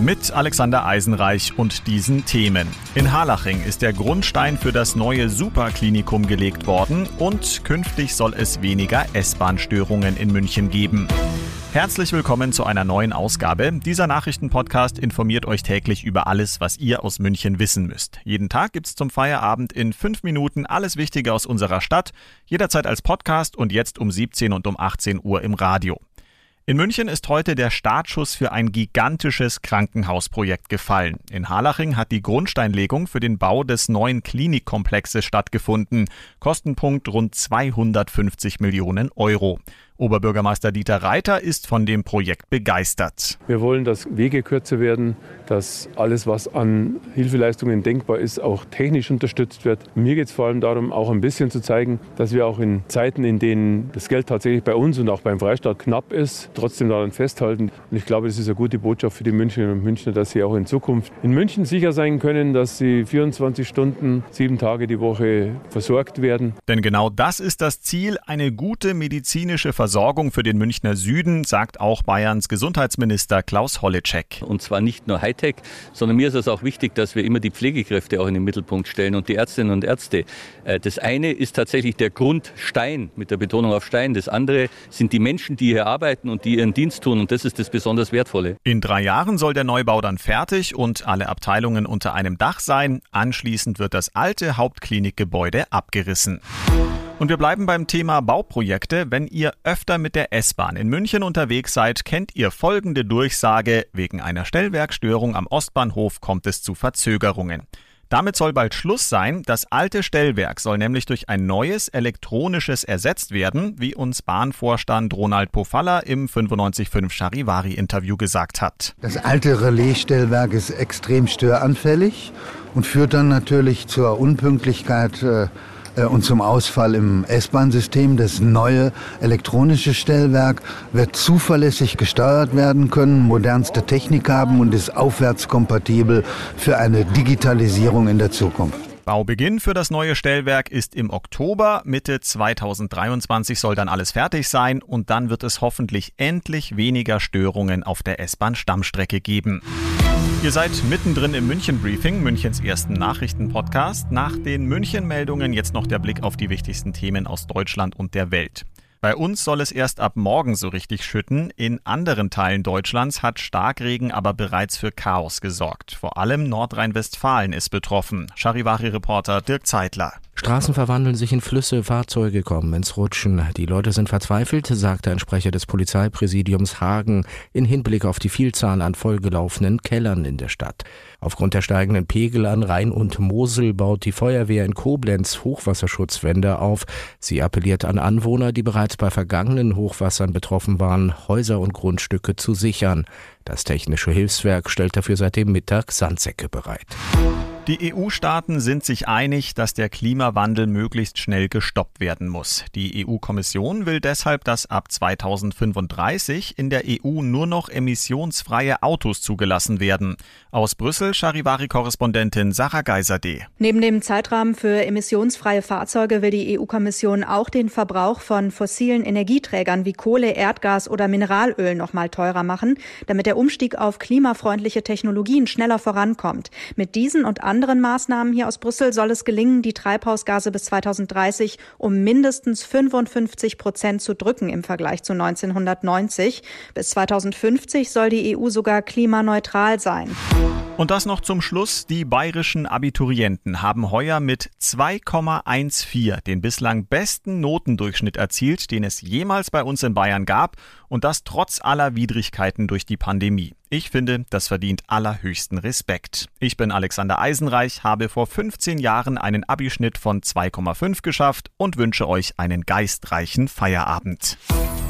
mit Alexander Eisenreich und diesen Themen. In Harlaching ist der Grundstein für das neue Superklinikum gelegt worden und künftig soll es weniger S-Bahn-Störungen in München geben. Herzlich willkommen zu einer neuen Ausgabe. Dieser Nachrichtenpodcast informiert euch täglich über alles, was ihr aus München wissen müsst. Jeden Tag gibt's zum Feierabend in fünf Minuten alles Wichtige aus unserer Stadt, jederzeit als Podcast und jetzt um 17 und um 18 Uhr im Radio. In München ist heute der Startschuss für ein gigantisches Krankenhausprojekt gefallen. In Harlaching hat die Grundsteinlegung für den Bau des neuen Klinikkomplexes stattgefunden. Kostenpunkt rund 250 Millionen Euro. Oberbürgermeister Dieter Reiter ist von dem Projekt begeistert. Wir wollen, dass Wege kürzer werden, dass alles, was an Hilfeleistungen denkbar ist, auch technisch unterstützt wird. Mir geht es vor allem darum, auch ein bisschen zu zeigen, dass wir auch in Zeiten, in denen das Geld tatsächlich bei uns und auch beim Freistaat knapp ist, trotzdem daran festhalten. Und ich glaube, das ist eine gute Botschaft für die Münchnerinnen und Münchner, dass sie auch in Zukunft in München sicher sein können, dass sie 24 Stunden, sieben Tage die Woche versorgt werden. Denn genau das ist das Ziel, eine gute medizinische Versorgung Versorgung für den Münchner Süden, sagt auch Bayerns Gesundheitsminister Klaus Holleczek. Und zwar nicht nur Hightech, sondern mir ist es auch wichtig, dass wir immer die Pflegekräfte auch in den Mittelpunkt stellen und die Ärztinnen und Ärzte. Äh, das eine ist tatsächlich der Grundstein mit der Betonung auf Stein. Das andere sind die Menschen, die hier arbeiten und die ihren Dienst tun. Und das ist das besonders Wertvolle. In drei Jahren soll der Neubau dann fertig und alle Abteilungen unter einem Dach sein. Anschließend wird das alte Hauptklinikgebäude abgerissen. Und wir bleiben beim Thema Bauprojekte. Wenn ihr öfter mit der S-Bahn in München unterwegs seid, kennt ihr folgende Durchsage. Wegen einer Stellwerkstörung am Ostbahnhof kommt es zu Verzögerungen. Damit soll bald Schluss sein. Das alte Stellwerk soll nämlich durch ein neues elektronisches ersetzt werden, wie uns Bahnvorstand Ronald Pofalla im 955 Charivari Interview gesagt hat. Das alte Relaisstellwerk ist extrem störanfällig und führt dann natürlich zur Unpünktlichkeit äh, und zum Ausfall im S-Bahn-System. Das neue elektronische Stellwerk wird zuverlässig gesteuert werden können, modernste Technik haben und ist aufwärtskompatibel für eine Digitalisierung in der Zukunft. Baubeginn für das neue Stellwerk ist im Oktober. Mitte 2023 soll dann alles fertig sein und dann wird es hoffentlich endlich weniger Störungen auf der S-Bahn-Stammstrecke geben. Ihr seid mittendrin im München Briefing, Münchens ersten Nachrichtenpodcast. Nach den München-Meldungen jetzt noch der Blick auf die wichtigsten Themen aus Deutschland und der Welt. Bei uns soll es erst ab morgen so richtig schütten. In anderen Teilen Deutschlands hat Starkregen aber bereits für Chaos gesorgt. Vor allem Nordrhein-Westfalen ist betroffen. Charivari-Reporter Dirk Zeitler. Straßen verwandeln sich in Flüsse, Fahrzeuge kommen ins Rutschen. Die Leute sind verzweifelt, sagte ein Sprecher des Polizeipräsidiums Hagen in Hinblick auf die Vielzahl an vollgelaufenen Kellern in der Stadt. Aufgrund der steigenden Pegel an Rhein und Mosel baut die Feuerwehr in Koblenz Hochwasserschutzwände auf. Sie appelliert an Anwohner, die bereits bei vergangenen Hochwassern betroffen waren, Häuser und Grundstücke zu sichern. Das Technische Hilfswerk stellt dafür seit dem Mittag Sandsäcke bereit. Die EU-Staaten sind sich einig, dass der Klimawandel möglichst schnell gestoppt werden muss. Die EU-Kommission will deshalb, dass ab 2035 in der EU nur noch emissionsfreie Autos zugelassen werden. Aus Brüssel Charivari-Korrespondentin Sarah Geiser-D. Neben dem Zeitrahmen für emissionsfreie Fahrzeuge will die EU-Kommission auch den Verbrauch von fossilen Energieträgern wie Kohle, Erdgas oder Mineralöl noch mal teurer machen, damit der Umstieg auf klimafreundliche Technologien schneller vorankommt. Mit diesen und anderen Maßnahmen hier aus Brüssel soll es gelingen, die Treibhausgase bis 2030 um mindestens 55 Prozent zu drücken im Vergleich zu 1990. Bis 2050 soll die EU sogar klimaneutral sein. Und das noch zum Schluss. Die bayerischen Abiturienten haben heuer mit 2,14 den bislang besten Notendurchschnitt erzielt, den es jemals bei uns in Bayern gab. Und das trotz aller Widrigkeiten durch die Pandemie. Ich finde, das verdient allerhöchsten Respekt. Ich bin Alexander Eisenreich, habe vor 15 Jahren einen Abischnitt von 2,5 geschafft und wünsche euch einen geistreichen Feierabend.